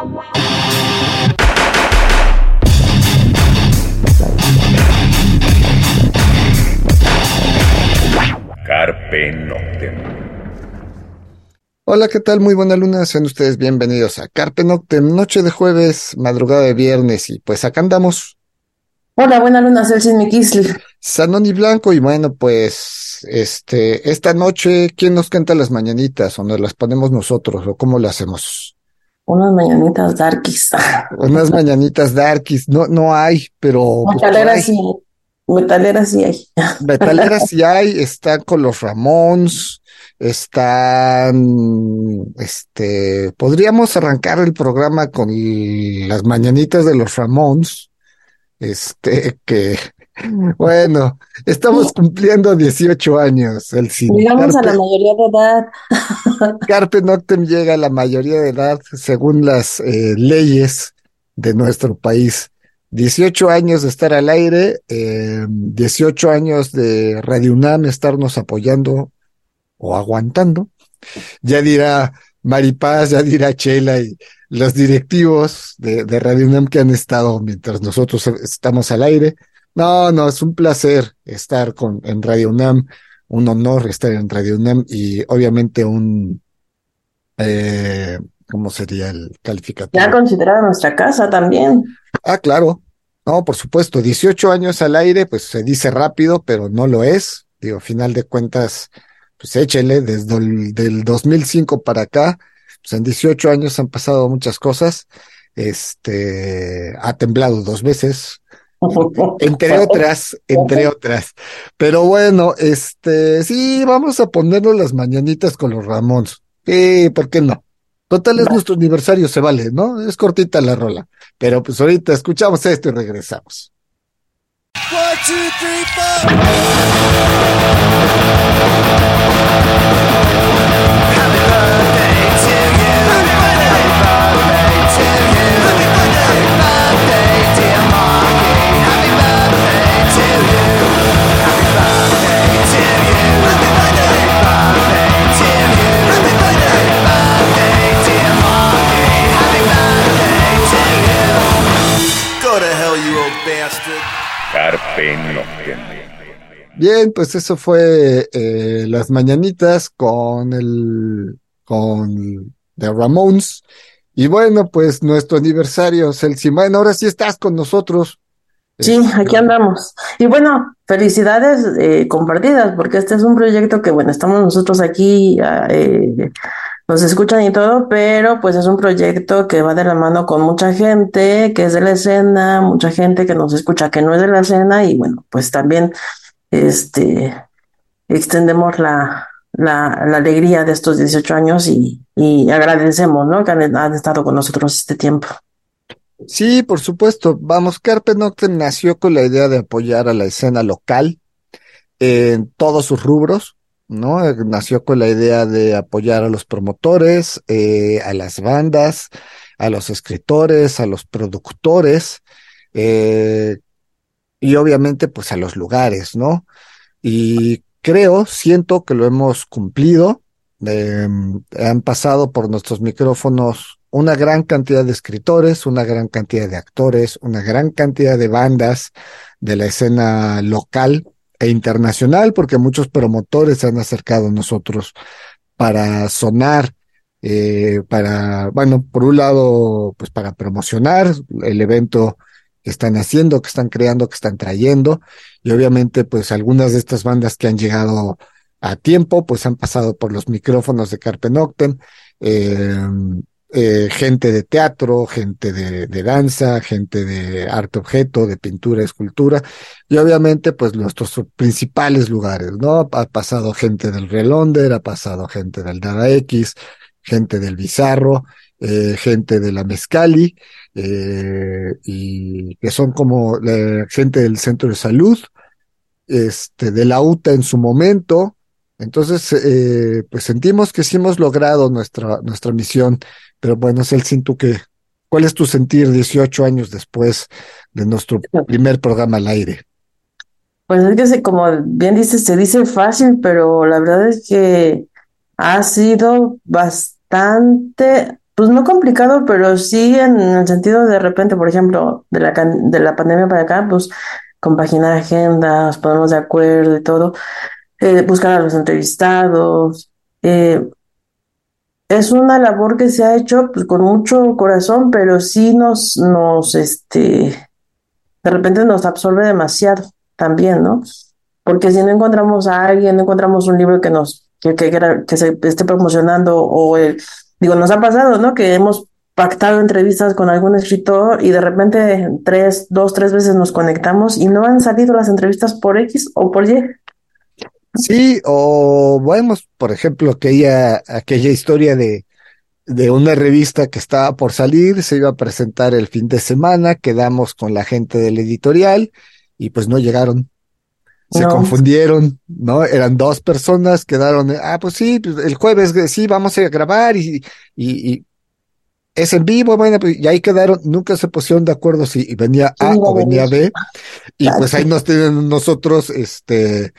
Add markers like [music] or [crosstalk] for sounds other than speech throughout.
Carpe Noctem. Hola, ¿qué tal? Muy buena luna, sean ustedes bienvenidos a Carpe Noctem, noche de jueves, madrugada de viernes, y pues acá andamos. Hola, buena luna, Celsin Mikisli. Sanón y Blanco, y bueno, pues, este, esta noche, ¿quién nos canta las mañanitas? ¿O nos las ponemos nosotros? ¿O cómo lo hacemos? Unas mañanitas darkies. [laughs] Unas mañanitas darkies, no, no hay, pero. pues, Metaleras sí, metaleras sí hay. Metaleras sí hay, están con los Ramones, están, este, podríamos arrancar el programa con las mañanitas de los Ramones, este, que, bueno, estamos cumpliendo 18 años, el Llegamos a la mayoría de edad. [laughs] Carpe Noctem llega a la mayoría de edad según las eh, leyes de nuestro país. 18 años de estar al aire, eh, 18 años de Radio UNAM estarnos apoyando o aguantando. Ya dirá Maripaz, ya dirá Chela y los directivos de, de Radio UNAM que han estado mientras nosotros estamos al aire. No, no, es un placer estar con, en Radio UNAM, un honor estar en Radio UNAM y obviamente un, eh, ¿cómo sería el calificativo? Ya considerada nuestra casa también. Ah, claro. No, por supuesto, 18 años al aire, pues se dice rápido, pero no lo es. Digo, final de cuentas, pues échele, desde el del 2005 para acá, pues en 18 años han pasado muchas cosas. Este, ha temblado dos veces, [laughs] entre [laughs] otras, entre otras. Pero bueno, este, sí, vamos a ponernos las mañanitas con los Ramones. Sí, ¿por qué no? Total es nuestro aniversario, se vale, ¿no? Es cortita la rola. Pero pues ahorita escuchamos esto y regresamos. Go Carpe Noctem. Bien, pues eso fue eh, las mañanitas con el con The Ramones. Y bueno, pues nuestro aniversario, Celsi. Bueno, ahora sí estás con nosotros. Sí, Este, aquí andamos. Y bueno, felicidades eh, compartidas, porque este es un proyecto que, bueno, estamos nosotros aquí, ah, eh, nos escuchan y todo, pero pues es un proyecto que va de la mano con mucha gente que es de la escena, mucha gente que nos escucha que no es de la escena, y bueno, pues también este extendemos la, la, la alegría de estos 18 años y, agradecemos, ¿no? Que han, han estado con nosotros este tiempo. Sí, por supuesto. Vamos, Carpe Noctem nació con la idea de apoyar a la escena local en todos sus rubros, ¿no? Nació con la idea de apoyar a los promotores, eh, a las bandas, a los escritores, a los productores, eh, y obviamente pues a los lugares, ¿no? Y creo, siento que lo hemos cumplido. Eh, han pasado por nuestros micrófonos una gran cantidad de escritores, una gran cantidad de actores, una gran cantidad de bandas de la escena local e internacional, porque muchos promotores se han acercado a nosotros para sonar, eh, para, bueno, por un lado, pues para promocionar el evento que están haciendo, que están creando, que están trayendo, y obviamente, pues algunas de estas bandas que han llegado a tiempo, pues han pasado por los micrófonos de Carpe Noctem, eh, eh, gente de teatro, gente de, danza, gente de arte objeto, de pintura, escultura, y obviamente pues nuestros principales lugares, ¿no? Ha pasado gente del Relonder, ha pasado gente del Dada X, gente del Bizarro, eh, gente de la Mezcali, eh, y que son como la gente del centro de salud, este, de la UTA en su momento. Entonces, pues sentimos que sí hemos logrado nuestra, nuestra misión, pero bueno, Celsin, tú que, ¿cuál es tu sentir 18 años después de nuestro [laughs] primer programa al aire? Pues es que se, como bien dices, se dice fácil, pero la verdad es que ha sido bastante, pues no complicado, pero sí en el sentido de repente, por ejemplo, de la, de la pandemia para acá, pues compaginar agendas, ponernos de acuerdo y todo, eh, buscar a los entrevistados. Eh, es una labor que se ha hecho pues, con mucho corazón, pero sí nos, nos, este, de repente nos absorbe demasiado también, ¿no? Porque si no encontramos a alguien, no encontramos un libro que nos, que, que, se esté promocionando o el, digo, nos ha pasado, ¿no? Que hemos pactado entrevistas con algún escritor y de repente tres, dos, tres veces nos conectamos y no han salido las entrevistas por X o por Y. Sí, o vemos, por ejemplo, aquella, aquella historia de, de una revista que estaba por salir, se iba a presentar el fin de semana, quedamos con la gente del editorial y pues no llegaron. Se confundieron, ¿no? Eran dos personas, quedaron, ah, pues sí, pues el jueves sí, vamos a grabar y, y, y es en vivo, bueno, pues, y ahí quedaron, nunca se pusieron de acuerdo si venía A o venía B, y pues ahí nos tienen nosotros, este,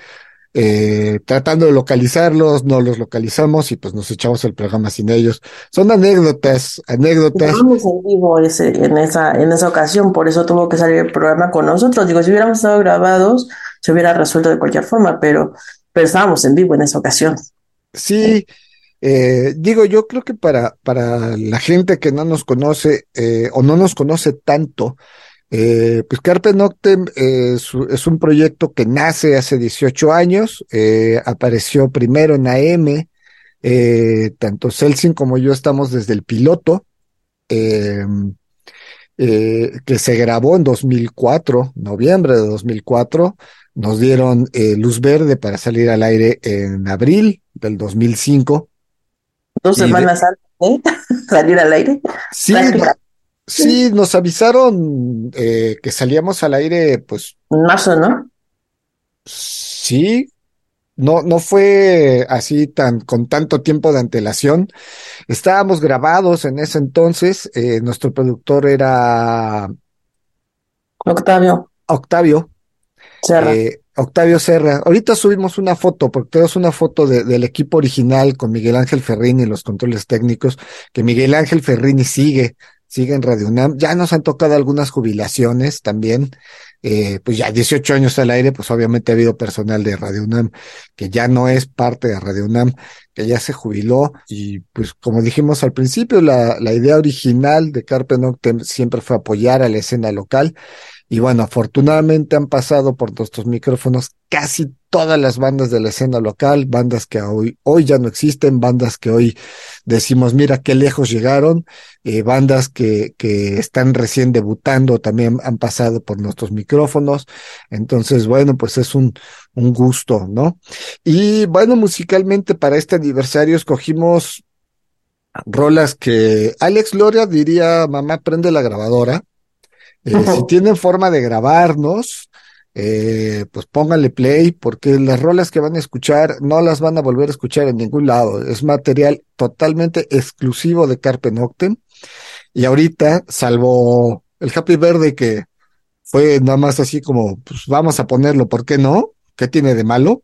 eh, tratando de localizarlos, no los localizamos y pues nos echamos el programa sin ellos. Son anécdotas, anécdotas. Estábamos en vivo ese, en esa, en esa ocasión, por eso tuvo que salir el programa con nosotros. Digo, si hubiéramos estado grabados, se hubiera resuelto de cualquier forma, pero, pero estábamos en vivo en esa ocasión. Sí, eh, digo, yo creo que para, para la gente que no nos conoce eh, o no nos conoce tanto, eh, pues Carpe Noctem es, un proyecto que nace hace 18 años, eh, apareció primero en AM, eh, tanto Celsin como yo estamos desde el piloto, em, que se grabó en 2004, noviembre de 2004, nos dieron luz verde para salir al aire en abril del 2005. Dos semanas antes de [laughs] salir al aire. Sí, Sí, nos avisaron eh, que salíamos al aire, pues. En marzo, ¿no? Sí, no, no fue así tan, con tanto tiempo de antelación. Estábamos grabados en ese entonces. Eh, nuestro productor era Octavio. Octavio. Serra. Eh, Octavio Serra. Ahorita subimos una foto, porque tenemos una foto del equipo original con Miguel Ángel Ferrini y los controles técnicos, que Miguel Ángel Ferrini sigue sigue en Radio UNAM. Ya nos han tocado algunas jubilaciones también. Eh, pues ya 18 años al aire, pues obviamente ha habido personal de Radio UNAM que ya no es parte de Radio UNAM, que ya se jubiló y pues como dijimos al principio, la, la idea original de Carpe Noctem siempre fue apoyar a la escena local y bueno, afortunadamente han pasado por nuestros micrófonos casi todas las bandas de la escena local, bandas que hoy, hoy ya no existen, bandas que hoy decimos, mira qué lejos llegaron, eh, bandas que, que están recién debutando también han pasado por nuestros micrófonos. Entonces, bueno, pues es un, un gusto, ¿no? Y bueno, musicalmente para este aniversario escogimos rolas que Alex Gloria diría, mamá, prende la grabadora. Eh, si tienen forma de grabarnos, eh, pues pónganle play, porque las rolas que van a escuchar no las van a volver a escuchar en ningún lado. Es material totalmente exclusivo de Carpe Noctem. Y ahorita, salvo el Happy Verde que fue nada más así como, pues vamos a ponerlo, ¿por qué no? ¿Qué tiene de malo?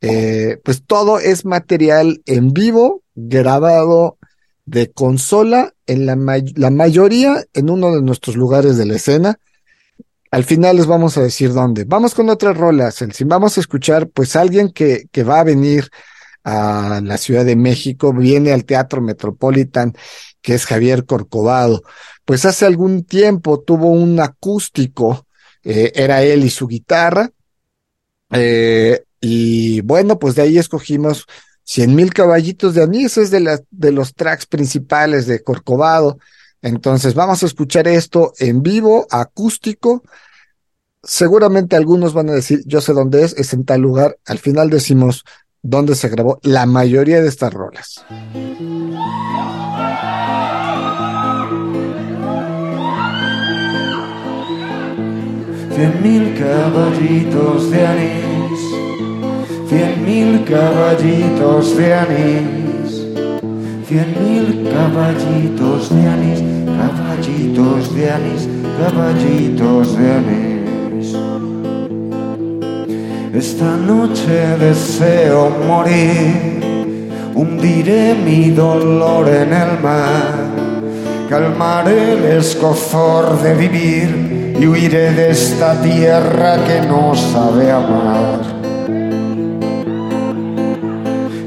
Eh, pues todo es material en vivo, grabado de consola en la, la mayoría en uno de nuestros lugares de la escena. Al final les vamos a decir dónde. Vamos con otras rolas. Si vamos a escuchar, pues alguien que, que va a venir a la Ciudad de México, viene al Teatro Metropolitan, que es Javier Corcovado. Pues hace algún tiempo tuvo un acústico, eh, era él y su guitarra. Eh, y bueno, pues de ahí escogimos 100 mil caballitos de anís es de, los tracks principales de Corcovado. Entonces vamos a escuchar esto en vivo, acústico. Seguramente algunos van a decir, yo sé dónde es, es en tal lugar. Al final decimos dónde se grabó la mayoría de estas rolas. Cien mil caballitos de anís cien mil caballitos de anís, cien mil caballitos de anís, caballitos de anís, caballitos de anís. Esta noche deseo morir, hundiré mi dolor en el mar, calmaré el escozor de vivir y huiré de esta tierra que no sabe amar.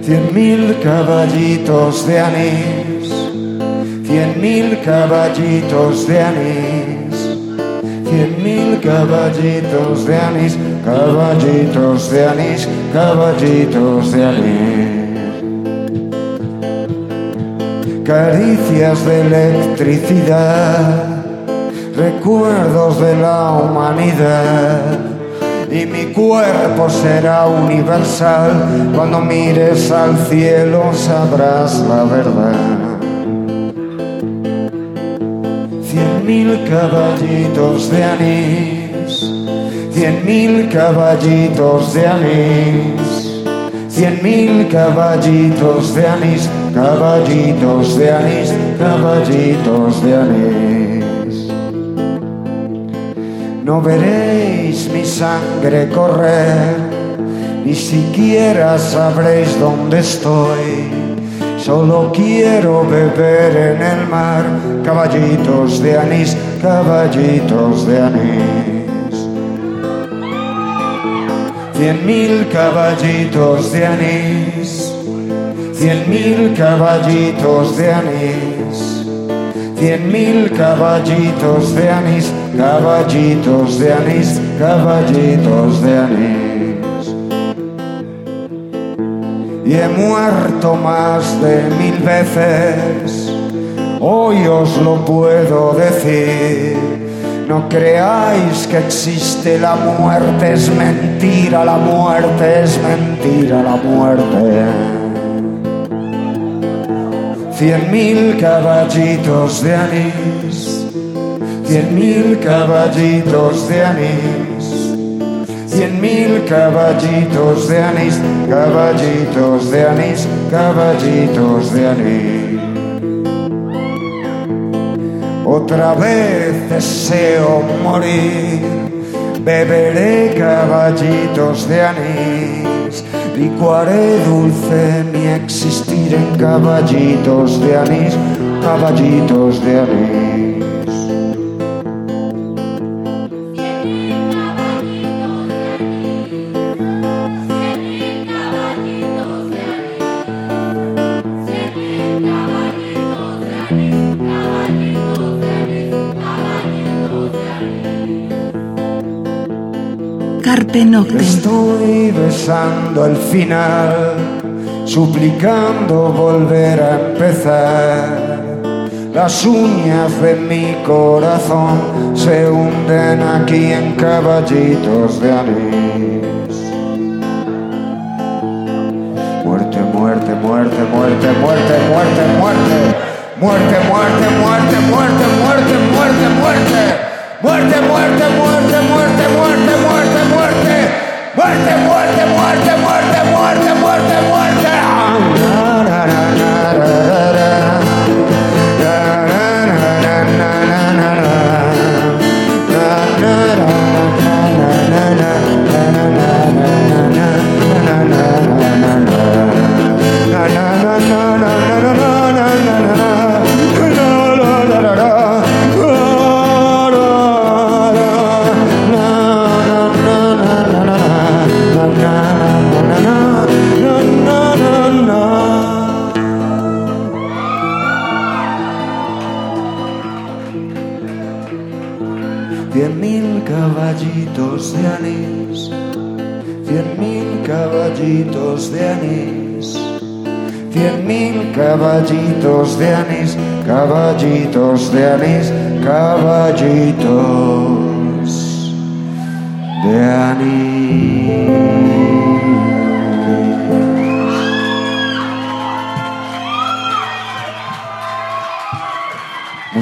Cien mil caballitos de anís, cien mil caballitos de anís, cien mil caballitos de anís, caballitos de anís, caballitos de anís. Caricias de electricidad, recuerdos de la humanidad. Y mi cuerpo será universal, cuando mires al cielo sabrás la verdad. Cien mil caballitos de anís, cien mil caballitos de anís, cien mil caballitos de anís, caballitos de anís, caballitos de anís. No veréis mi sangre correr, ni siquiera sabréis dónde estoy. Solo quiero beber en el mar caballitos de anís, caballitos de anís. Cien mil caballitos de anís, cien mil caballitos de anís, cien mil caballitos de anís, caballitos de anís, caballitos de anís. Y he muerto más de mil veces, hoy os lo puedo decir. No creáis que existe la muerte, es mentira, la muerte es mentira, la muerte. Cien mil caballitos de anís, cien mil caballitos de anís, cien mil caballitos de anís, caballitos de anís, caballitos de anís. Otra vez deseo morir, beberé caballitos de anís, licuaré dulce mi existir en caballitos de anís, caballitos de anís. Estoy besando el final, suplicando volver a empezar. Las uñas de mi corazón se hunden aquí en caballitos de anís.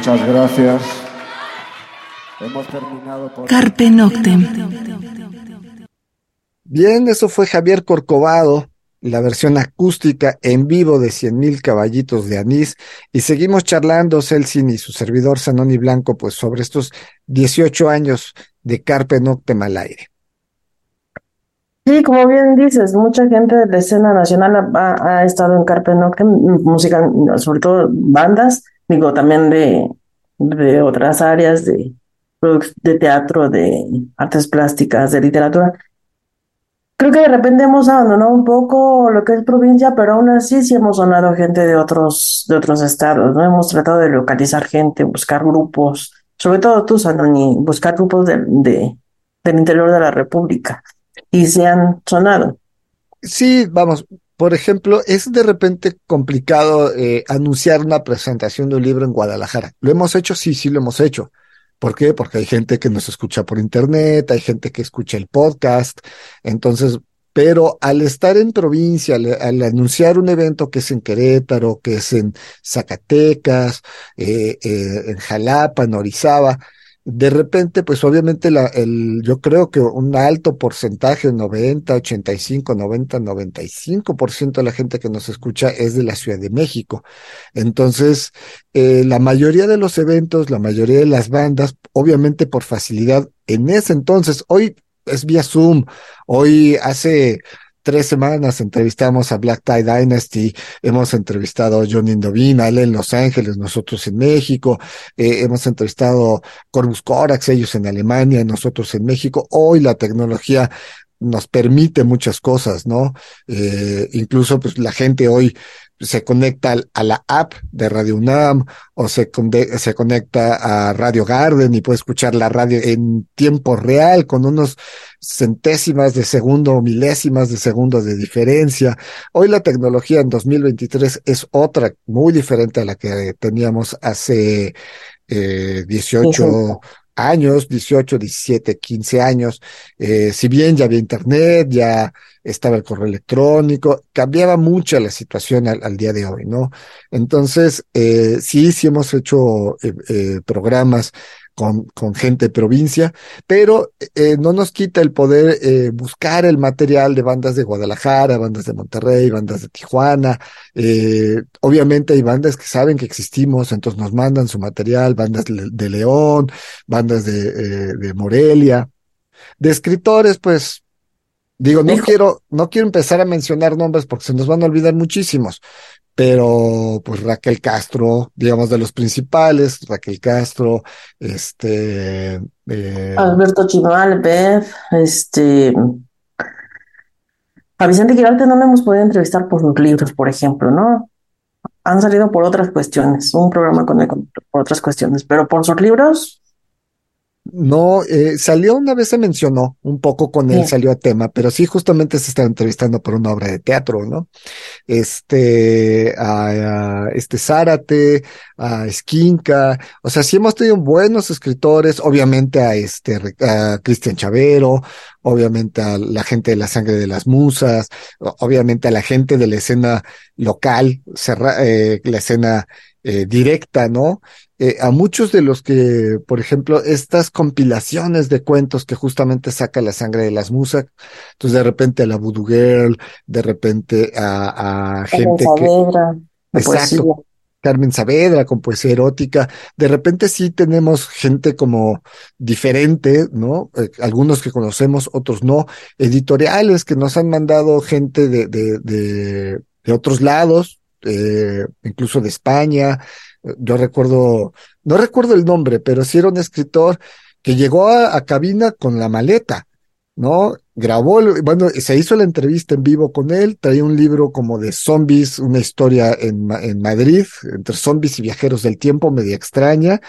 Muchas gracias. Hemos terminado por... Carpe Noctem. Bien, eso fue Javier Corcovado, la versión acústica en vivo de Cien Mil Caballitos de Anís. Y seguimos charlando, Celsin y su servidor Sanoni Blanco, pues sobre estos 18 años de Carpe Noctem al aire. Sí, como bien dices, mucha gente de la escena nacional ha, ha estado en Carpe Noctem, música, sobre todo bandas, digo, también de, de otras áreas de, de teatro, de artes plásticas, de literatura. Creo que de repente hemos abandonado un poco lo que es provincia, pero aún así sí hemos sonado gente de otros, de otros estados, ¿no? Hemos tratado de localizar gente, buscar grupos, sobre todo tú, Sanoni, buscar grupos de, de, del interior de la República y se han sonado. Sí, vamos, por ejemplo, es de repente complicado eh, anunciar una presentación de un libro en Guadalajara. ¿Lo hemos hecho? Sí, sí lo hemos hecho. ¿Por qué? Porque hay gente que nos escucha por internet, hay gente que escucha el podcast, entonces, pero al estar en provincia, al, anunciar un evento que es en Querétaro, que es en Zacatecas, eh, eh, en Jalapa, en Orizaba, de repente, pues obviamente la, el, yo creo que un alto porcentaje, 90, 85, 90, 95% de la gente que nos escucha es de la Ciudad de México. Entonces, eh, la mayoría de los eventos, la mayoría de las bandas, obviamente por facilidad, en ese entonces, hoy es vía Zoom, hoy hace tres semanas entrevistamos a Black Tie Dynasty, hemos entrevistado a John Indovina, él en Los Ángeles, nosotros en México, eh, hemos entrevistado Corvus Corax, ellos en Alemania, nosotros en México. Hoy la tecnología nos permite muchas cosas, ¿no? Eh, incluso pues la gente hoy se conecta a la app de Radio UNAM o se, se conecta a Radio Garden y puede escuchar la radio en tiempo real con unos centésimas de segundo o milésimas de segundo de diferencia. Hoy la tecnología en 2023 es otra, muy diferente a la que teníamos hace eh, 18 años, 18, 17, 15 años. Eh, si bien ya había internet, ya estaba el correo electrónico, cambiaba mucho la situación al, día de hoy, ¿no? Entonces, eh, sí, sí hemos hecho eh, eh, programas con, con gente de provincia, pero eh, no nos quita el poder eh, buscar el material de bandas de Guadalajara, bandas de Monterrey, bandas de Tijuana. Eh, obviamente hay bandas que saben que existimos, entonces nos mandan su material, bandas de, León, bandas de, eh, de Morelia. De escritores, pues, digo, no Hijo. quiero, no quiero empezar a mencionar nombres porque se nos van a olvidar muchísimos, pero pues Raquel Castro, digamos de los principales, Raquel Castro, este, eh, Alberto Chimal, Beth, este, a Vicente Quirarte no le hemos podido entrevistar por sus libros, por ejemplo, ¿no? Han salido por otras cuestiones, un programa con él por otras cuestiones, pero por sus libros, No, eh, salió una vez se mencionó un poco con él, Sí. salió a tema, pero sí justamente se está entrevistando por una obra de teatro, ¿no? Este, a, a este Zárate, a Esquinca, o sea, sí hemos tenido buenos escritores, obviamente a este, a Cristian Chavero, obviamente a la gente de la sangre de las musas, obviamente a la gente de la escena local, cerra- eh, la escena eh, directa, ¿no? eh, a muchos de los que, por ejemplo, estas compilaciones de cuentos que justamente saca la sangre de las musas, entonces de repente a la Voodoo Girl, de repente a, a gente que, Saavedra, exacto, poesía. Carmen Saavedra con poesía erótica, de repente sí tenemos gente como diferente, ¿no? Eh, algunos que conocemos, otros no, editoriales que nos han mandado gente de, de, de, de otros lados, eh, incluso de España. Eh, Yo recuerdo, no recuerdo el nombre, pero sí era un escritor que llegó a, cabina con la maleta, ¿no? Grabó, bueno, se hizo la entrevista en vivo con él, traía un libro como de zombies, una historia en, en Madrid, entre zombies y viajeros del tiempo, media extraña,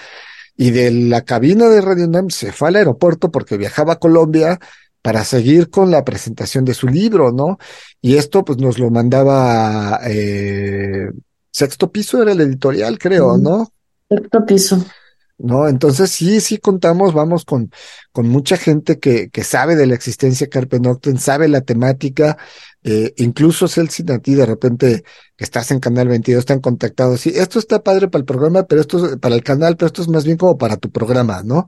y de la cabina de Radio UNAM se fue al aeropuerto porque viajaba a Colombia para seguir con la presentación de su libro, ¿no? Y esto pues nos lo mandaba eh, Sexto Piso era el editorial, creo. ¿no? Sexto piso. ¿no? Entonces sí, sí contamos, vamos con, con mucha gente que, que sabe de la existencia de Carpe Noctem, sabe la temática, Eh, incluso Celsin a ti de repente que estás en Canal 22 están contactados. Sí, esto está padre para el programa, pero esto es para el canal, pero esto es más bien como para tu programa, ¿no?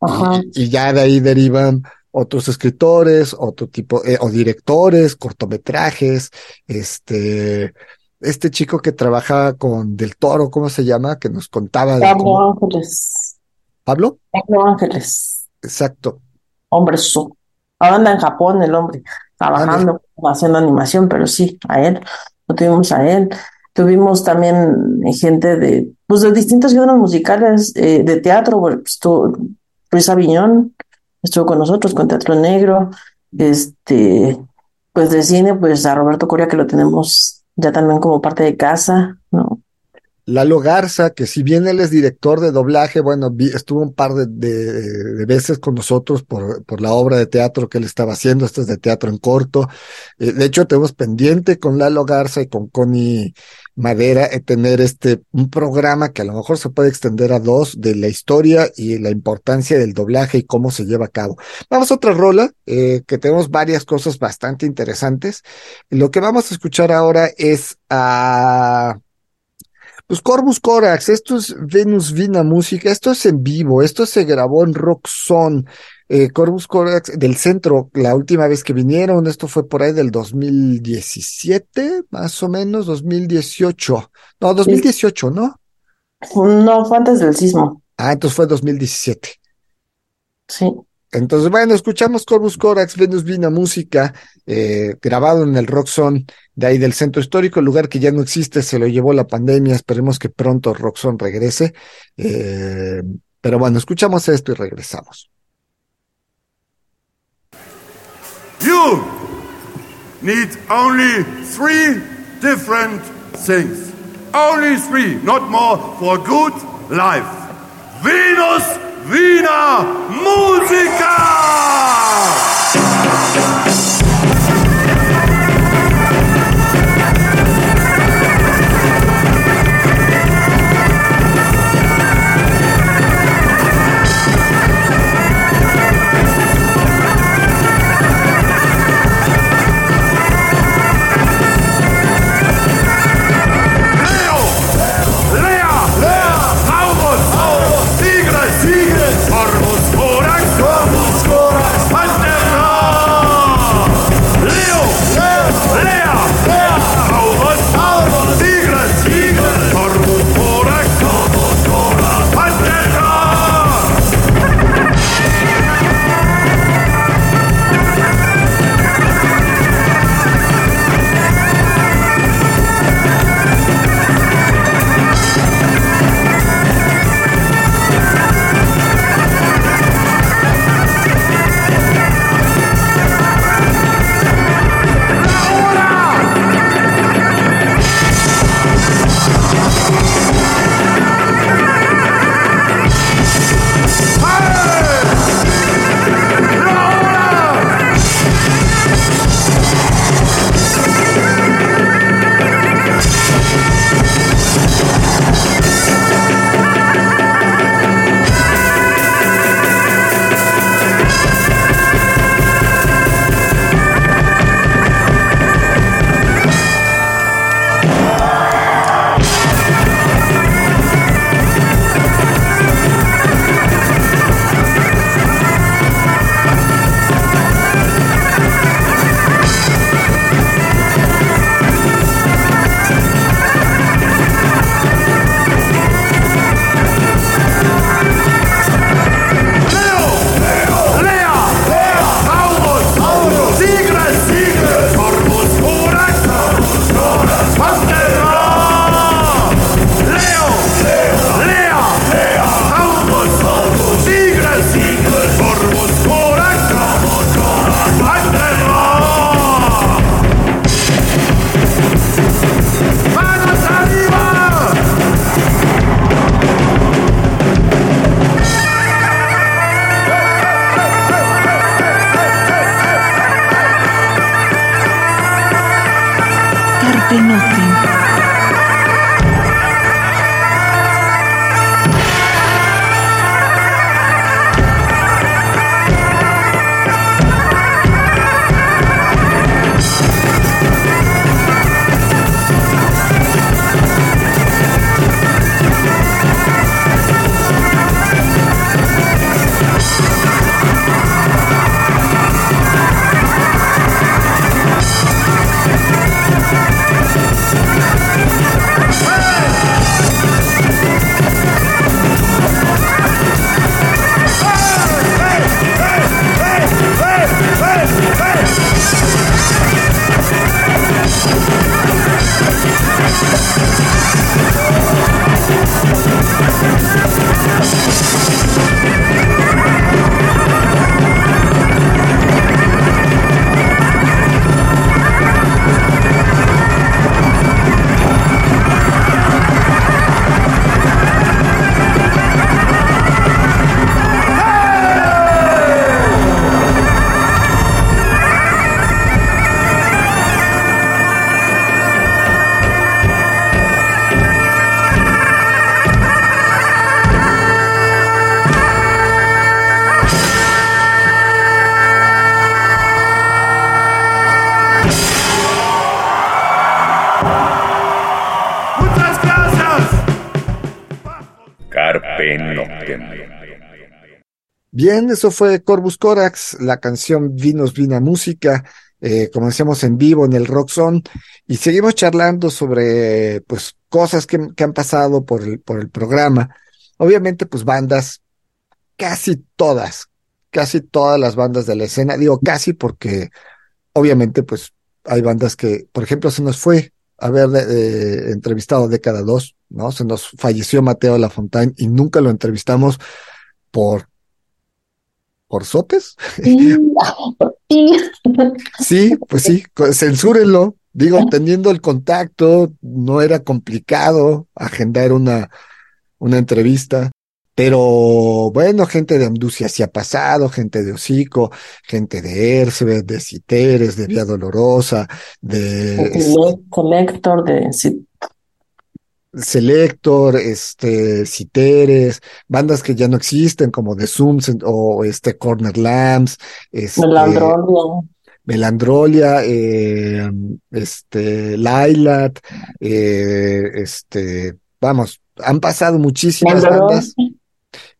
Ajá. Y, y ya de ahí derivan otros escritores, otro tipo, eh, o directores, cortometrajes, este, este chico que trabaja con Del Toro, ¿cómo se llama? Que nos contaba de Pablo cómo- Ángeles. Pablo, Pablo Ángeles. exacto. Hombre, su. Ahora anda en Japón el hombre, trabajando, haciendo animación, pero sí, a él. Lo tuvimos a él. Tuvimos también gente de, pues de distintos géneros musicales, eh, de teatro, pues, estuvo Luis Aviñón, estuvo con nosotros con Teatro Negro, este, pues de cine, pues a Roberto Coria que lo tenemos ya también como parte de casa, ¿no? Lalo Garza, que si bien él es director de doblaje, bueno, vi- estuvo un par de, veces con nosotros por, por la obra de teatro que él estaba haciendo, esto es de teatro en corto. Eh, de hecho, tenemos pendiente con Lalo Garza y con Connie Madera eh, tener este, un programa que a lo mejor se puede extender a dos de la historia y la importancia del doblaje y cómo se lleva a cabo. Vamos a otra rola, eh, que tenemos varias cosas bastante interesantes. Lo que vamos a escuchar ahora es a... Pues Corvus Corax, esto es Venus Vina Música, esto es en vivo, esto se grabó en Rock Zone, eh, Corvus Corax del centro, la última vez que vinieron, esto fue por ahí del 2017, más o menos, 2018, no, 2018, ¿no? No, fue antes del sismo, Ah, entonces fue 2017. sí. Entonces, bueno, escuchamos Corvus Corax, Venus Vina Música, eh, grabado en el Rock Zone de ahí del centro histórico, el lugar que ya no existe, se lo llevó la pandemia, esperemos que pronto Rock Zone regrese. Eh, pero bueno, escuchamos esto y regresamos. You need only three different things. Only three, not more, for good life. Venus, Wiener, Musica! Bien, eso fue Corvus Corax, la canción Vinos Vina Música, eh, como decíamos en vivo en el Rock Zone, y seguimos charlando sobre pues cosas que, que han pasado por el, por el programa. Obviamente, pues bandas, casi todas, casi todas las bandas de la escena, digo casi porque obviamente pues hay bandas que, por ejemplo, se nos fue haber eh, entrevistado Década 2, ¿no? Se nos falleció Mateo Lafontaine y nunca lo entrevistamos por por sopes. sí, pues sí, censúrenlo. Digo, teniendo el contacto, no era complicado agendar una, una entrevista. Pero bueno, gente de Anducia sí ha pasado, gente de Hocico, gente de Ercebet, de Citeres, de Vía Dolorosa, de Selector, de Selector, este, Citeres, bandas que ya no existen como The Zooms o este Corner Lamps, este, Melandrolia, Melandrolia, eh, este, Lailat, eh, este, vamos, han pasado muchísimas bandas.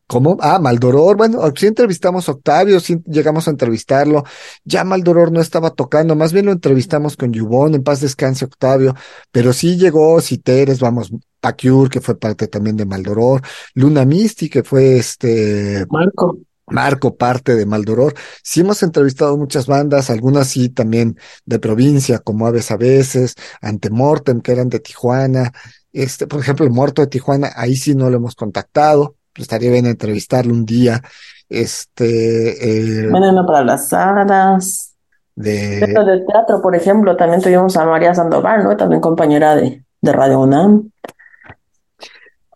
¿Cómo? Ah, Maldoror. Bueno, sí entrevistamos a Octavio, sí llegamos a entrevistarlo. Ya Maldoror no estaba tocando, más bien lo entrevistamos con Yubón, en paz descanse Octavio, pero sí llegó Citeres, vamos, Pacure, que fue parte también de Maldoror, Luna Misty, que fue este. Marco. Marco, parte de Maldoror. Sí hemos entrevistado muchas bandas, algunas sí también de provincia, como Aves a veces, Antemortem, que eran de Tijuana. Este, por ejemplo, el muerto de Tijuana, ahí sí no lo hemos contactado estaría bien entrevistarlo un día. Este. Eh, bueno, para las hadas. De... de teatro, por ejemplo, también tuvimos a María Sandoval, ¿no? También compañera de, de Radio UNAM.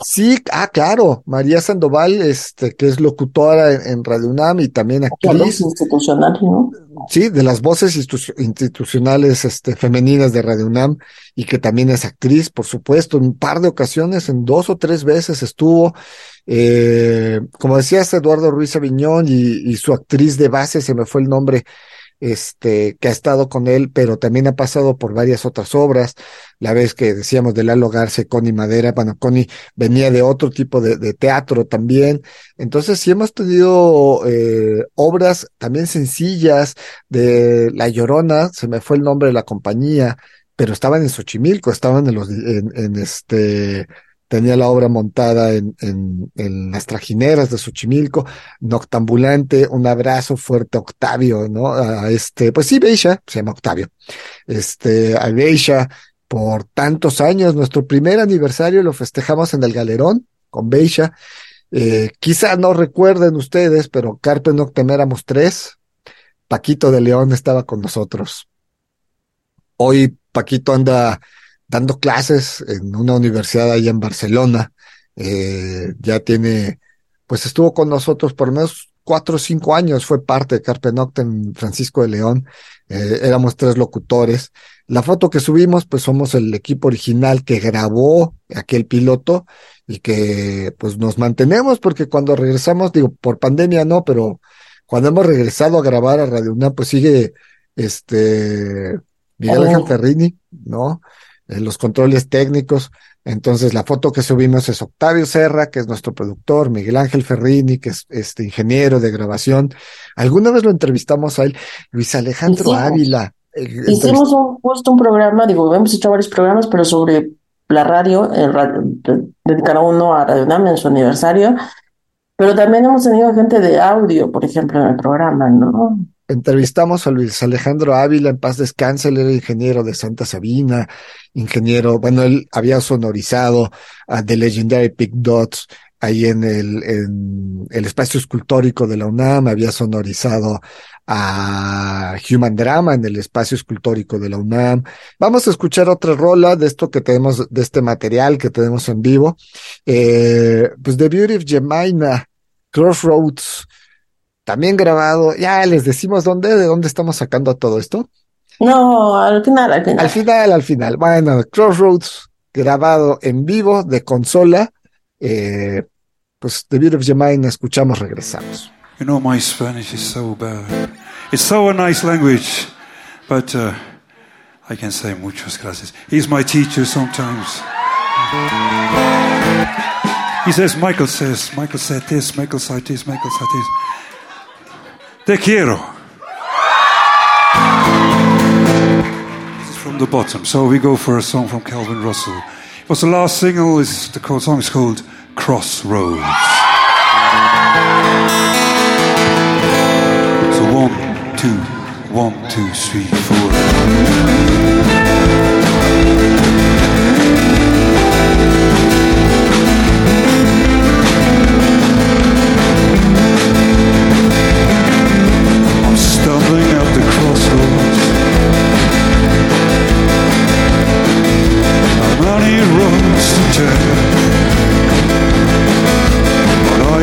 Sí, ah, claro, María Sandoval, este, que es locutora en, Radio UNAM y también actriz. institucional, ¿no? Sí, de las voces institucionales, este, femeninas de Radio UNAM y que también es actriz, por supuesto, en un par de ocasiones, en dos o tres veces estuvo. Eh, como decías, Eduardo Ruiz Aviñón y, y su actriz de base, se me fue el nombre, este, que ha estado con él, pero también ha pasado por varias otras obras. La vez que decíamos de Lalo Garce, Connie Madera, bueno, Connie venía de otro tipo de, teatro también. Entonces, sí hemos tenido eh, obras también sencillas de La Llorona, se me fue el nombre de la compañía, pero estaban en Xochimilco, estaban en los, en, en este, tenía la obra montada en, en, las trajineras de Xochimilco, Noctambulante, un abrazo fuerte a Octavio, ¿no? A este, pues sí, Beisha, se llama Octavio, este, a Beisha por tantos años, nuestro primer aniversario lo festejamos en el Galerón con Beisha, eh, quizá no recuerden ustedes, pero Carpe Noctem éramos tres, Paquito de León estaba con nosotros. Hoy Paquito anda dando clases en una universidad ahí en Barcelona. Eh, ya tiene, pues estuvo con nosotros por lo menos cuatro o cinco años, fue parte de Carpe Noctem Francisco de León. Eh, éramos tres locutores. La foto que subimos, pues somos el equipo original que grabó aquel piloto y que pues nos mantenemos porque cuando regresamos, digo, por pandemia no, pero cuando hemos regresado a grabar a Radio UNAM, pues sigue este Miguel Ángel Ferrini, ¿no? Los controles técnicos. Entonces, la foto que subimos es Octavio Serra, que es nuestro productor, Miguel Ángel Ferrini, que es este ingeniero de grabación. Alguna vez lo entrevistamos a él, Luis Alejandro Ávila. Hicimos un, justo un programa, digo, hemos hecho varios programas, pero sobre la radio, dedicado uno a Radio Nam en su aniversario, pero también hemos tenido gente de audio, por ejemplo, en el programa, ¿no? Entrevistamos a Luis Alejandro Ávila, en paz descanse, él era ingeniero de Santa Sabina, ingeniero, bueno, él había sonorizado a The Legendary Pig Dots ahí en el, el espacio escultórico de la UNAM, había sonorizado a Human Drama en el espacio escultórico de la UNAM. Vamos a escuchar otra rola de esto que tenemos, de este material que tenemos en vivo. Eh, pues The Beauty of Jemina, Crossroads, también grabado. Ya les decimos dónde, de dónde estamos sacando todo esto. No, al final, al final. Al final, al final. Bueno, Crossroads, grabado en vivo de consola. Eh, pues The Beauty of Your escuchamos, regresamos. You know, my Spanish is so bad. It's so a nice language, but uh, I can say muchas gracias. He's my teacher sometimes. He says, Michael says, Michael said this, Michael said this, Michael said this. Te quiero. This is from the bottom. So we go for a song from Calvin Russell. It was the last single. Is the song is called Crossroads. So one, two, one, two, three, four.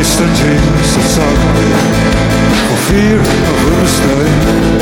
But I stand here so suddenly for fear of a mistake.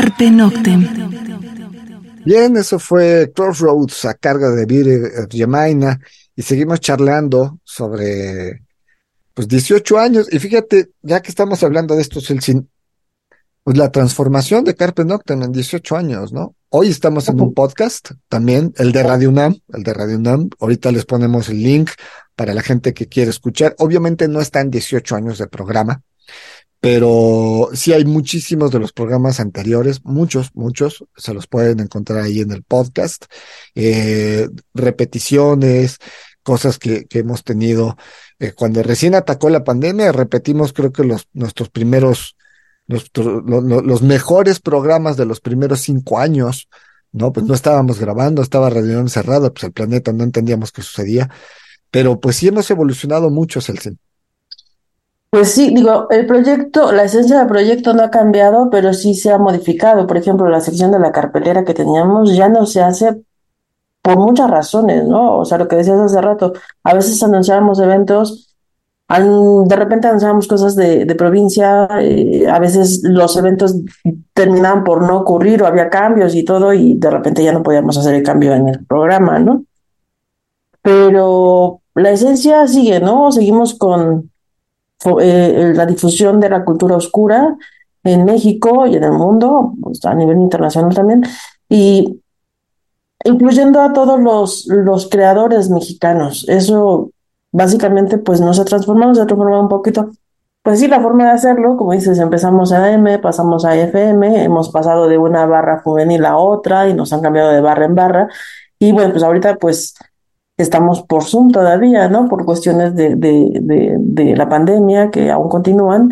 Carpe Noctem. Bien, eso fue Crossroads a cargo de Viri Gemaina y seguimos charlando sobre pues 18 años y fíjate, ya que estamos hablando de esto, Celsin, pues la transformación de Carpe Noctem en 18 años, ¿no? Hoy estamos en un podcast también, el de Radio UNAM, el de Radio UNAM. Ahorita les ponemos el link para la gente que quiere escuchar. Obviamente no están 18 años de programa, pero sí hay muchísimos de los programas anteriores, muchos, muchos, se los pueden encontrar ahí en el podcast, eh, repeticiones, cosas que, que hemos tenido. Eh, cuando recién atacó la pandemia, repetimos creo que los, nuestros primeros, los mejores programas de los primeros cinco años, ¿no? Pues no estábamos grabando, estaba Radio encerrada, pues el planeta no entendíamos qué sucedía, pero pues sí hemos evolucionado mucho, Celsin. Pues sí, digo, el proyecto, la esencia del proyecto no ha cambiado, pero sí se ha modificado. Por ejemplo, la sección de la carpelera que teníamos ya no se hace por muchas razones, ¿no? O sea, lo que decías hace rato, a veces anunciábamos eventos, de repente anunciábamos cosas de, de provincia, eh, a veces los eventos terminaban por no ocurrir o había cambios y todo, y de repente ya no podíamos hacer el cambio en el programa, ¿no? Pero la esencia sigue, ¿no? Seguimos con eh, la difusión de la cultura oscura en México y en el mundo, pues, a nivel internacional también, y incluyendo a todos los, los creadores mexicanos. Eso básicamente pues nos ha transformado, se ha transformado un poquito. Pues sí, la forma de hacerlo, como dices, empezamos a AM, pasamos a FM, hemos pasado de una barra juvenil a otra y nos han cambiado de barra en barra. Y bueno, pues ahorita pues estamos por Zoom todavía, ¿no? Por cuestiones de, de, de, de la pandemia que aún continúan.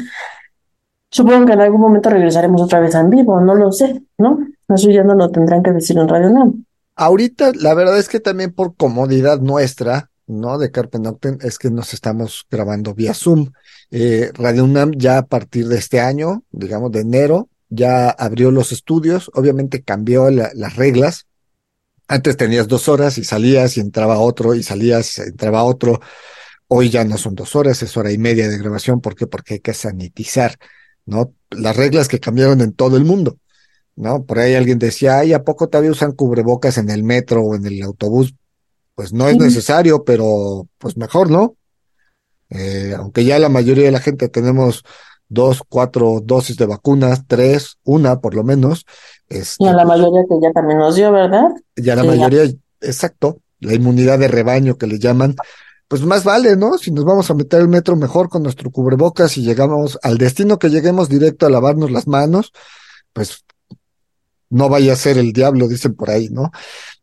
Supongo que en algún momento regresaremos otra vez en vivo, no lo sé, ¿no? Eso ya no lo tendrán que decir en Radio NAM. Ahorita, la verdad es que también por comodidad nuestra, ¿no? De Carpe Noctem, es que nos estamos grabando vía Zoom. Eh, Radio UNAM ya a partir de este año, digamos de enero, ya abrió los estudios, obviamente cambió la- las reglas. Antes tenías dos horas y salías y entraba otro y salías, entraba otro. Hoy ya no son dos horas, es hora y media de grabación. ¿Por qué? Porque hay que sanitizar, ¿no? Las reglas que cambiaron en todo el mundo. ¿no? Por ahí alguien decía, ay, ¿a poco todavía usan cubrebocas en el metro o en el autobús? Pues no es necesario, pero pues mejor, ¿no? Eh, aunque ya la mayoría de la gente tenemos dos, cuatro dosis de vacunas, tres, una por lo menos, este, Y a la pues, mayoría que ya también nos dio, ¿verdad? ya la Sí, ya. mayoría, exacto, la inmunidad de rebaño que le llaman, pues más vale, ¿no? Si nos vamos a meter al metro mejor con nuestro cubrebocas y llegamos al destino que lleguemos directo a lavarnos las manos, pues no vaya a ser el diablo, dicen por ahí, ¿no?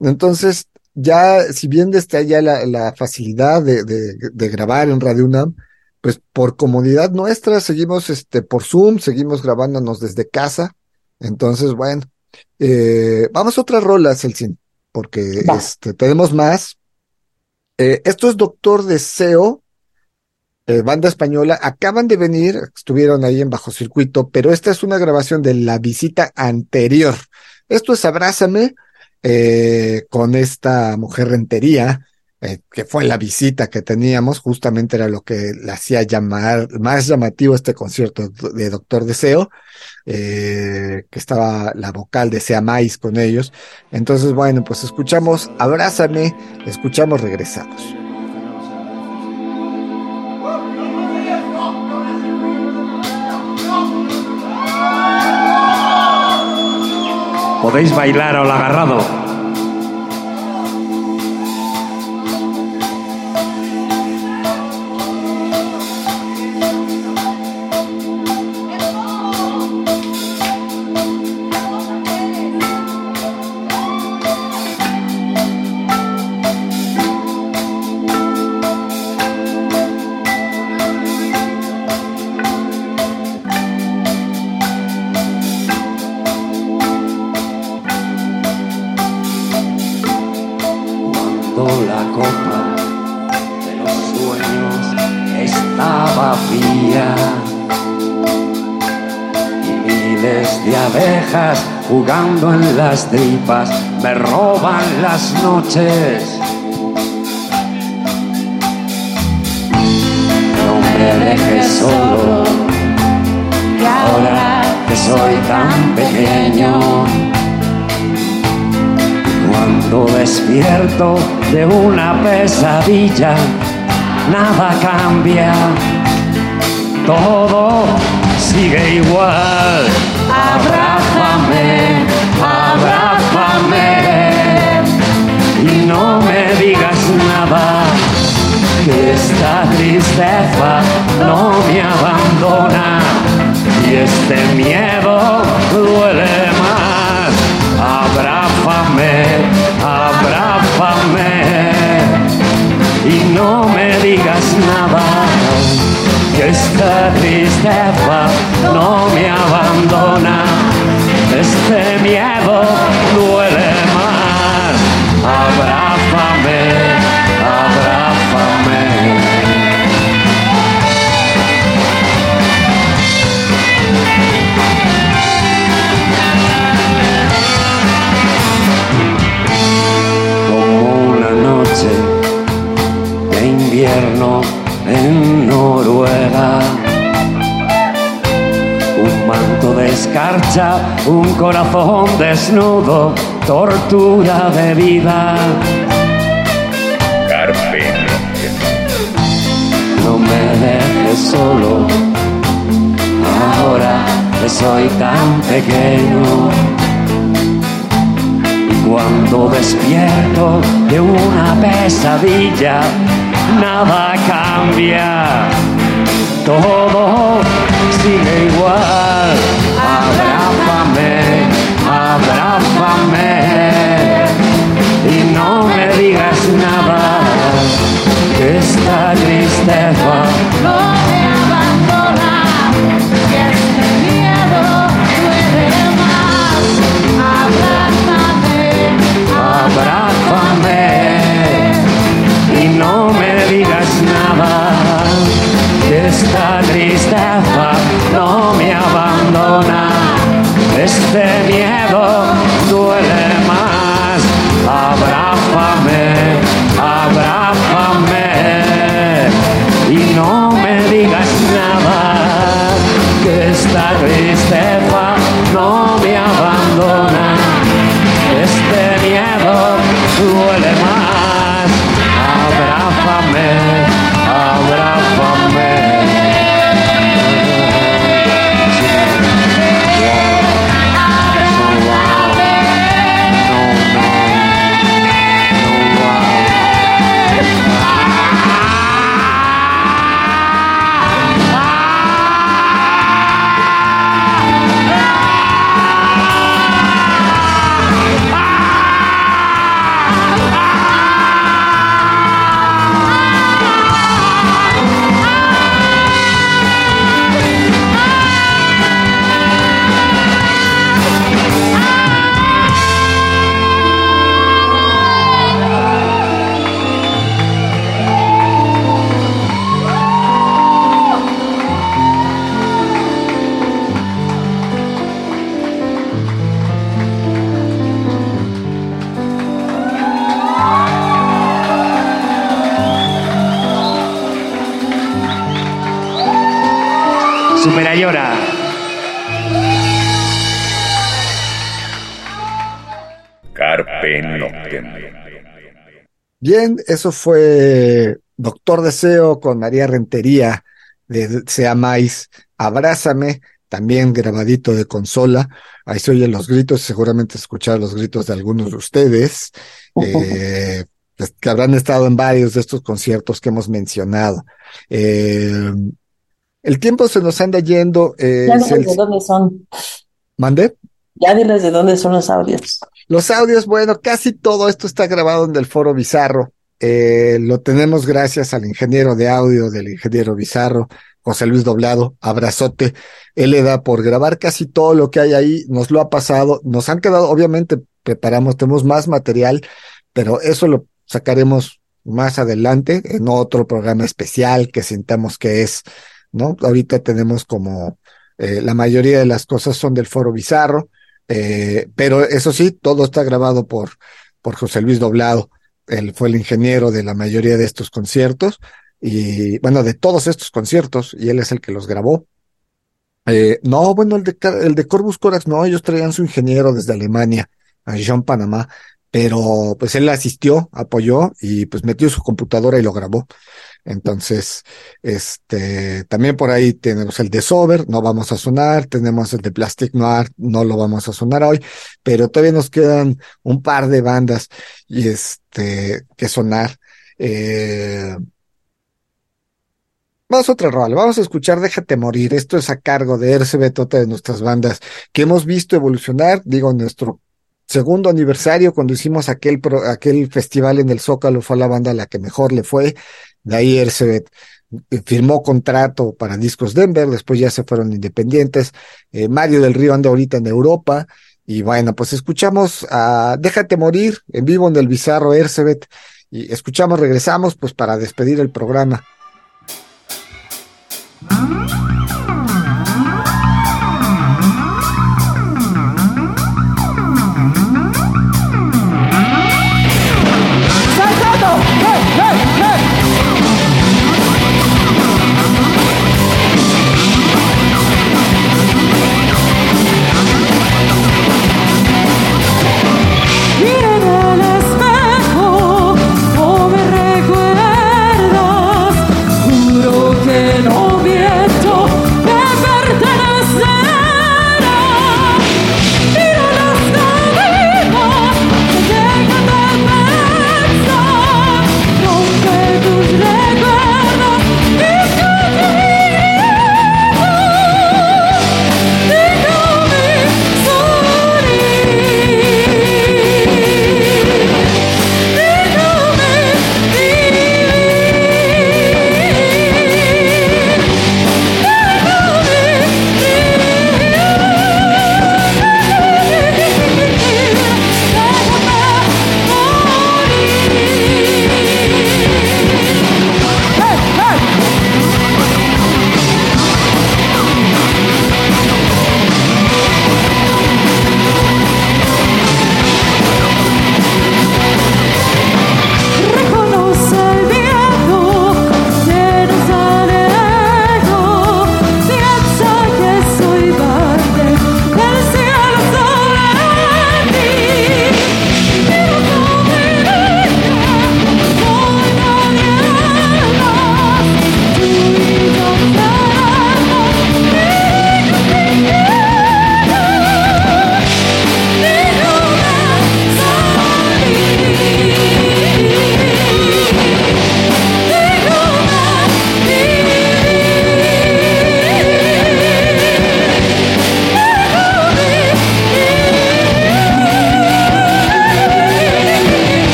Entonces, ya, si bien está ya la, la facilidad de, de, de grabar en Radio UNAM, pues por comodidad nuestra, seguimos este, por Zoom, seguimos grabándonos desde casa. Entonces, bueno, eh, vamos a otras rolas, Celsin, porque este, tenemos más. Eh, esto es Doctor Deseo, eh, banda española. Acaban de venir, estuvieron ahí en Bajo Circuito, pero esta es una grabación de la visita anterior. Esto es Abrázame, eh, con esta mujer rentería, eh, que fue la visita que teníamos, justamente era lo que le hacía llamar más llamativo este concierto de Doctor Deseo, eh, que estaba la vocal de Sea Mais con ellos. Entonces, bueno, pues escuchamos Abrázame, escuchamos Regresamos. Podéis bailar al agarrado. Jugando en las tripas me roban las noches. No me dejes solo, que ahora que soy tan pequeño. Cuando despierto de una pesadilla, nada cambia, todo sigue igual. Abrázame, que esta tristeza no me abandona. y este miedo duele más. Abrázame, abrázame y no me digas nada. Que esta tristeza no me abandona. Este miedo duele más. Abrázame, invierno en Noruega. Un manto de escarcha, un corazón desnudo, tortura de vida. Carpe No me dejes solo, ahora que soy tan pequeño. Cuando despierto de una pesadilla, nada cambia, todo sigue igual. Abrázame, abrázame y no me digas nada. Esta tristeza Bien, eso fue Doctor Deseo con María Rentería de Sea Mais. Abrázame, también grabadito de consola. Ahí se oyen los gritos, seguramente escuchar los gritos de algunos de ustedes, eh, [laughs] pues, que habrán estado en varios de estos conciertos que hemos mencionado. Eh, el tiempo se nos anda yendo. eh, Ya dónde son. ¿Mandé? Ya diles de dónde son los audios. Los audios, bueno, casi todo esto está grabado en el foro Bizarro. Eh, lo tenemos gracias al ingeniero de audio del ingeniero Bizarro, José Luis Doblado. Abrazote. Él le da por grabar casi todo lo que hay ahí. Nos lo ha pasado. Nos han quedado, obviamente, preparamos, tenemos más material, pero eso lo sacaremos más adelante en otro programa especial que sintamos que es, ¿no? Ahorita tenemos como eh, la mayoría de las cosas son del foro Bizarro. Eh, pero eso sí, todo está grabado por, por José Luis Doblado. Él fue el ingeniero de la mayoría de estos conciertos y, bueno, de todos estos conciertos, y él es el que los grabó. Eh, no, bueno, el de, el de Corvus Corax, no, ellos traían su ingeniero desde Alemania, a Jean Panamá, pero pues él asistió, apoyó y pues metió su computadora y lo grabó. Entonces, este, también por ahí tenemos el de Sober, no vamos a sonar, tenemos el de Plastic Noir, no lo vamos a sonar hoy, pero todavía nos quedan un par de bandas y este, que sonar. Eh, vamos a otra rola, vamos a escuchar Déjate Morir. Esto es a cargo de Ercebet, otra de nuestras bandas que hemos visto evolucionar, digo, nuestro segundo aniversario, cuando hicimos aquel, aquel festival en el Zócalo, fue la banda la que mejor le fue. De ahí eh, firmó contrato para Discos Denver, después ya se fueron independientes. Eh, Mario del Río anda ahorita en Europa. Y bueno, pues escuchamos a Déjate Morir en vivo en el Bizarro Ercebet. Y escuchamos, regresamos pues para despedir el programa.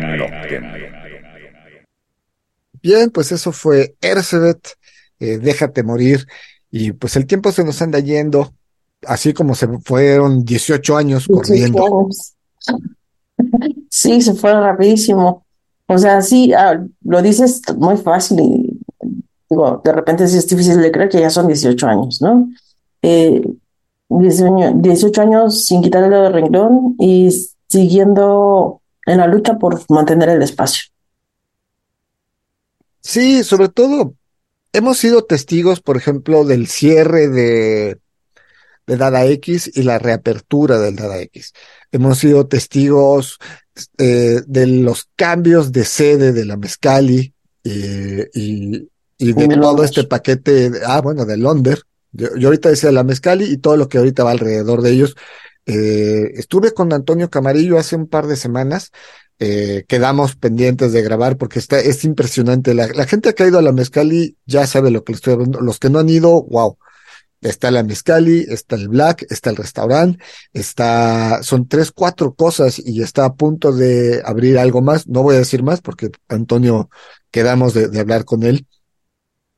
Noctem. Bien, pues eso fue Ercebet, eh, Déjate Morir. Y pues el tiempo se nos anda yendo, así como se fueron 18 años corriendo. años. Sí, se fue rapidísimo. O sea, sí, ah, lo dices muy fácil y digo, de repente sí es difícil de creer que ya son 18 años, ¿no? Eh, 18, 18 años sin quitarle el renglón y siguiendo en la lucha por mantener el espacio. Sí, sobre todo hemos sido testigos, por ejemplo, del cierre de, de Dada X y la reapertura del Dada X. Hemos sido testigos eh, de los cambios de sede de la Mezcali eh, y, y de todo este paquete, de- ah, bueno, de Londres. Yo, yo ahorita decía la Mezcali y todo lo que ahorita va alrededor de ellos. Eh, estuve con Antonio Camarillo hace un par de semanas. eh, quedamos pendientes de grabar porque está, es impresionante. La, gente que ha ido a la Mezcali ya sabe lo que le estoy hablando. Los que no han ido, wow. Está la Mezcali, está el Black, está el restaurante, está, son tres, cuatro cosas y está a punto de abrir algo más. No voy a decir más porque Antonio quedamos de, de hablar con él.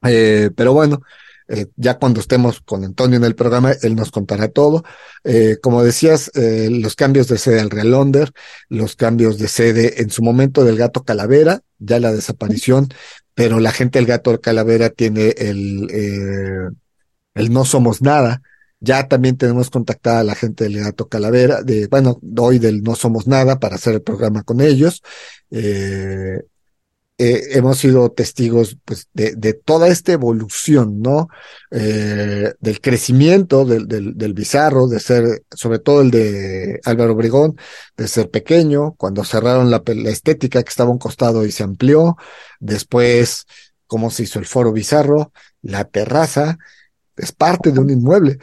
Eh, pero bueno, eh, ya cuando estemos con Antonio en el programa, él nos contará todo. Eh, como decías, eh, los cambios de sede al Real Londres, los cambios de sede en su momento del gato Calavera, ya la desaparición, pero la gente del gato Calavera tiene el, eh, el No Somos Nada. Ya también tenemos contactada a la gente del Gato Calavera, de, bueno, hoy del No Somos Nada para hacer el programa con ellos. Eh, eh, hemos sido testigos pues, de, toda esta evolución, ¿no? Eh, del crecimiento del, del, bizarro, de ser, sobre todo el de Álvaro Obregón, de ser pequeño, cuando cerraron la, la estética que estaba a un costado y se amplió, después cómo se hizo el foro bizarro, la terraza, es parte de un inmueble.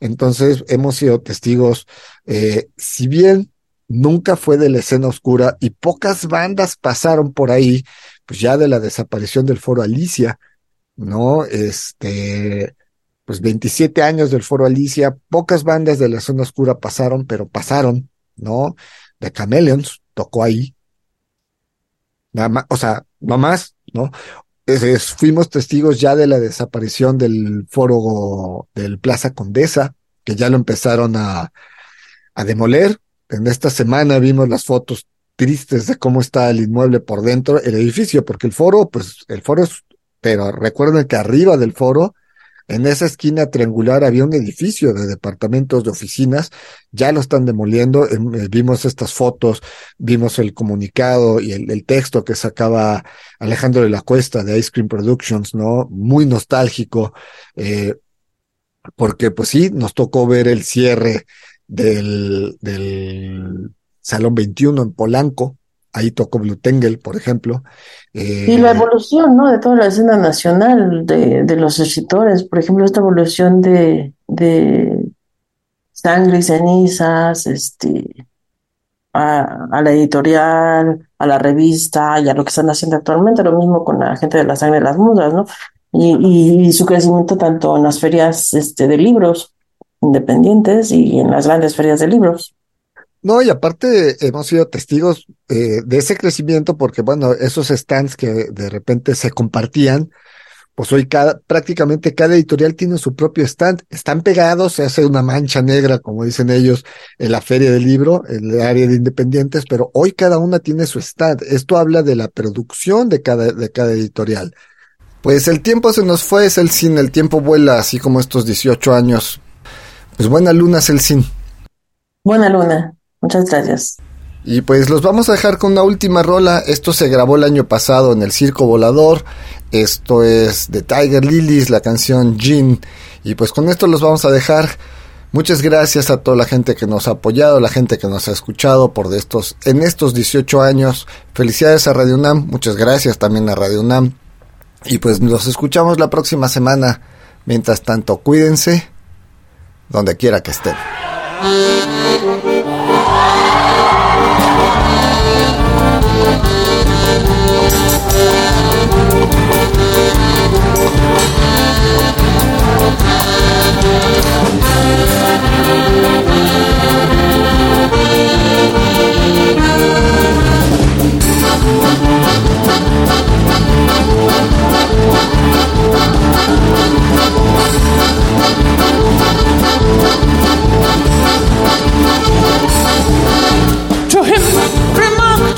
Entonces hemos sido testigos, eh, si bien nunca fue de la escena oscura y pocas bandas pasaron por ahí, pues ya de la desaparición del foro Alicia, ¿no? Este, pues 27 años del foro Alicia, pocas bandas de la zona oscura pasaron, pero pasaron, ¿no? The Chameleons tocó ahí. Nada más, o sea, no más, ¿no? Fuimos testigos ya de la desaparición del foro del Plaza Condesa, que ya lo empezaron a, a demoler. En esta semana vimos las fotos tristes de cómo está el inmueble por dentro, el edificio, porque el foro, pues el foro es, pero recuerden que arriba del foro, en esa esquina triangular había un edificio de departamentos de oficinas, ya lo están demoliendo, em, eh, vimos estas fotos, vimos el comunicado y el, el texto que sacaba Alejandro de la Cuesta de Ice Cream Productions, ¿no? Muy nostálgico, eh, porque pues sí, nos tocó ver el cierre del, del Salón 21 en Polanco, ahí tocó Blue Tengel, por ejemplo. Eh, Y la evolución, ¿no? De toda la escena nacional de, de los escritores, por ejemplo, esta evolución de, de Sangre y Cenizas, este, a, a la editorial, a la revista y a lo que están haciendo actualmente, lo mismo con la gente de la Sangre de las Musas, ¿no? Y, y, y su crecimiento tanto en las ferias, este, de libros independientes y en las grandes ferias de libros. No, y aparte hemos sido testigos eh, de ese crecimiento porque, bueno, esos stands que de repente se compartían, pues hoy cada, prácticamente cada editorial tiene su propio stand, están pegados, se hace una mancha negra, como dicen ellos, en la feria del libro, en el área de independientes, pero hoy cada una tiene su stand. Esto habla de la producción de cada, de cada editorial. Pues el tiempo se nos fue, es el cine, el tiempo vuela, así como estos 18 años. Pues buena luna es el cine. Buena luna. Muchas gracias. Y pues los vamos a dejar con una última rola. Esto se grabó el año pasado en el Circo Volador. Esto es de Tiger Lilies, la canción Jean. Y pues con esto los vamos a dejar. Muchas gracias a toda la gente que nos ha apoyado, la gente que nos ha escuchado por de estos, en estos 18 años. Felicidades a Radio UNAM. Muchas gracias también a Radio UNAM. Y pues nos escuchamos la próxima semana. Mientras tanto, cuídense donde quiera que estén.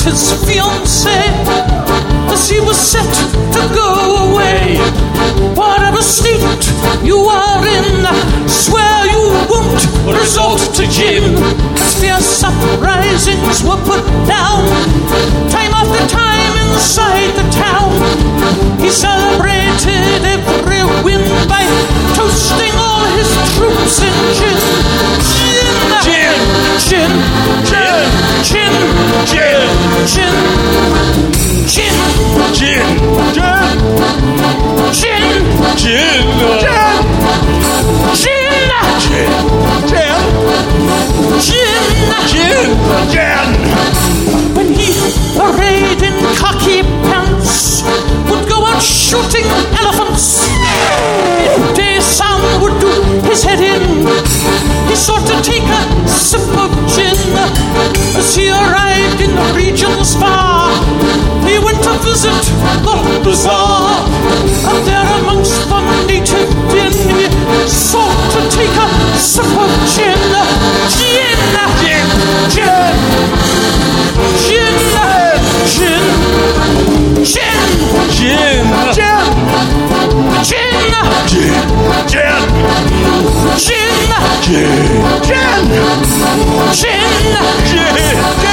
His fiancée as he was set to go away. Cause we'll put Worte sah, an der mannsbandite pieni sotto tica sopra cena, cena, cena, cena, cena, cena, cena, Gin! Gin! Gin! Gin! Gin! Gin! Gin! Gin!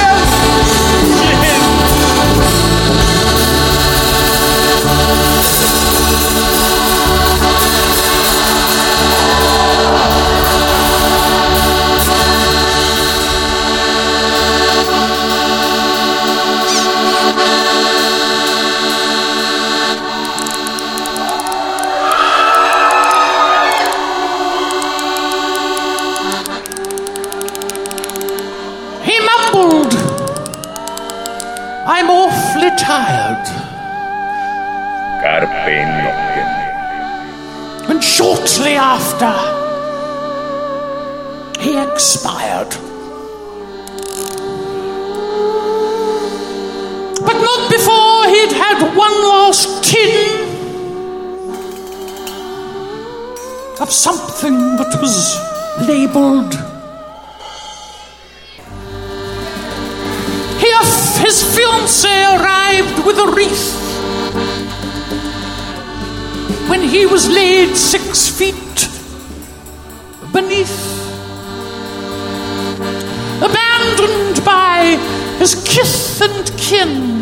Mumbled, I'm awfully tired. Carpe noctem. And shortly after, he expired. But not before he'd had one last tin of something that was labelled. Arrived with a wreath when he was laid six feet beneath, abandoned by his kith and kin,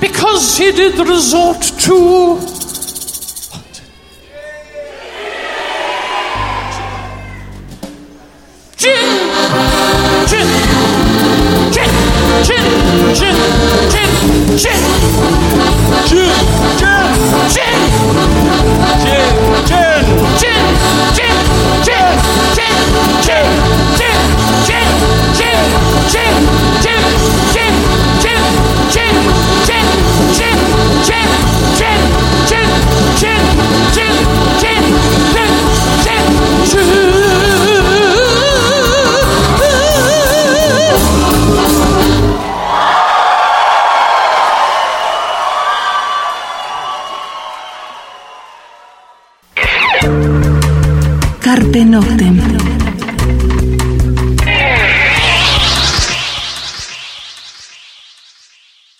because he did resort to.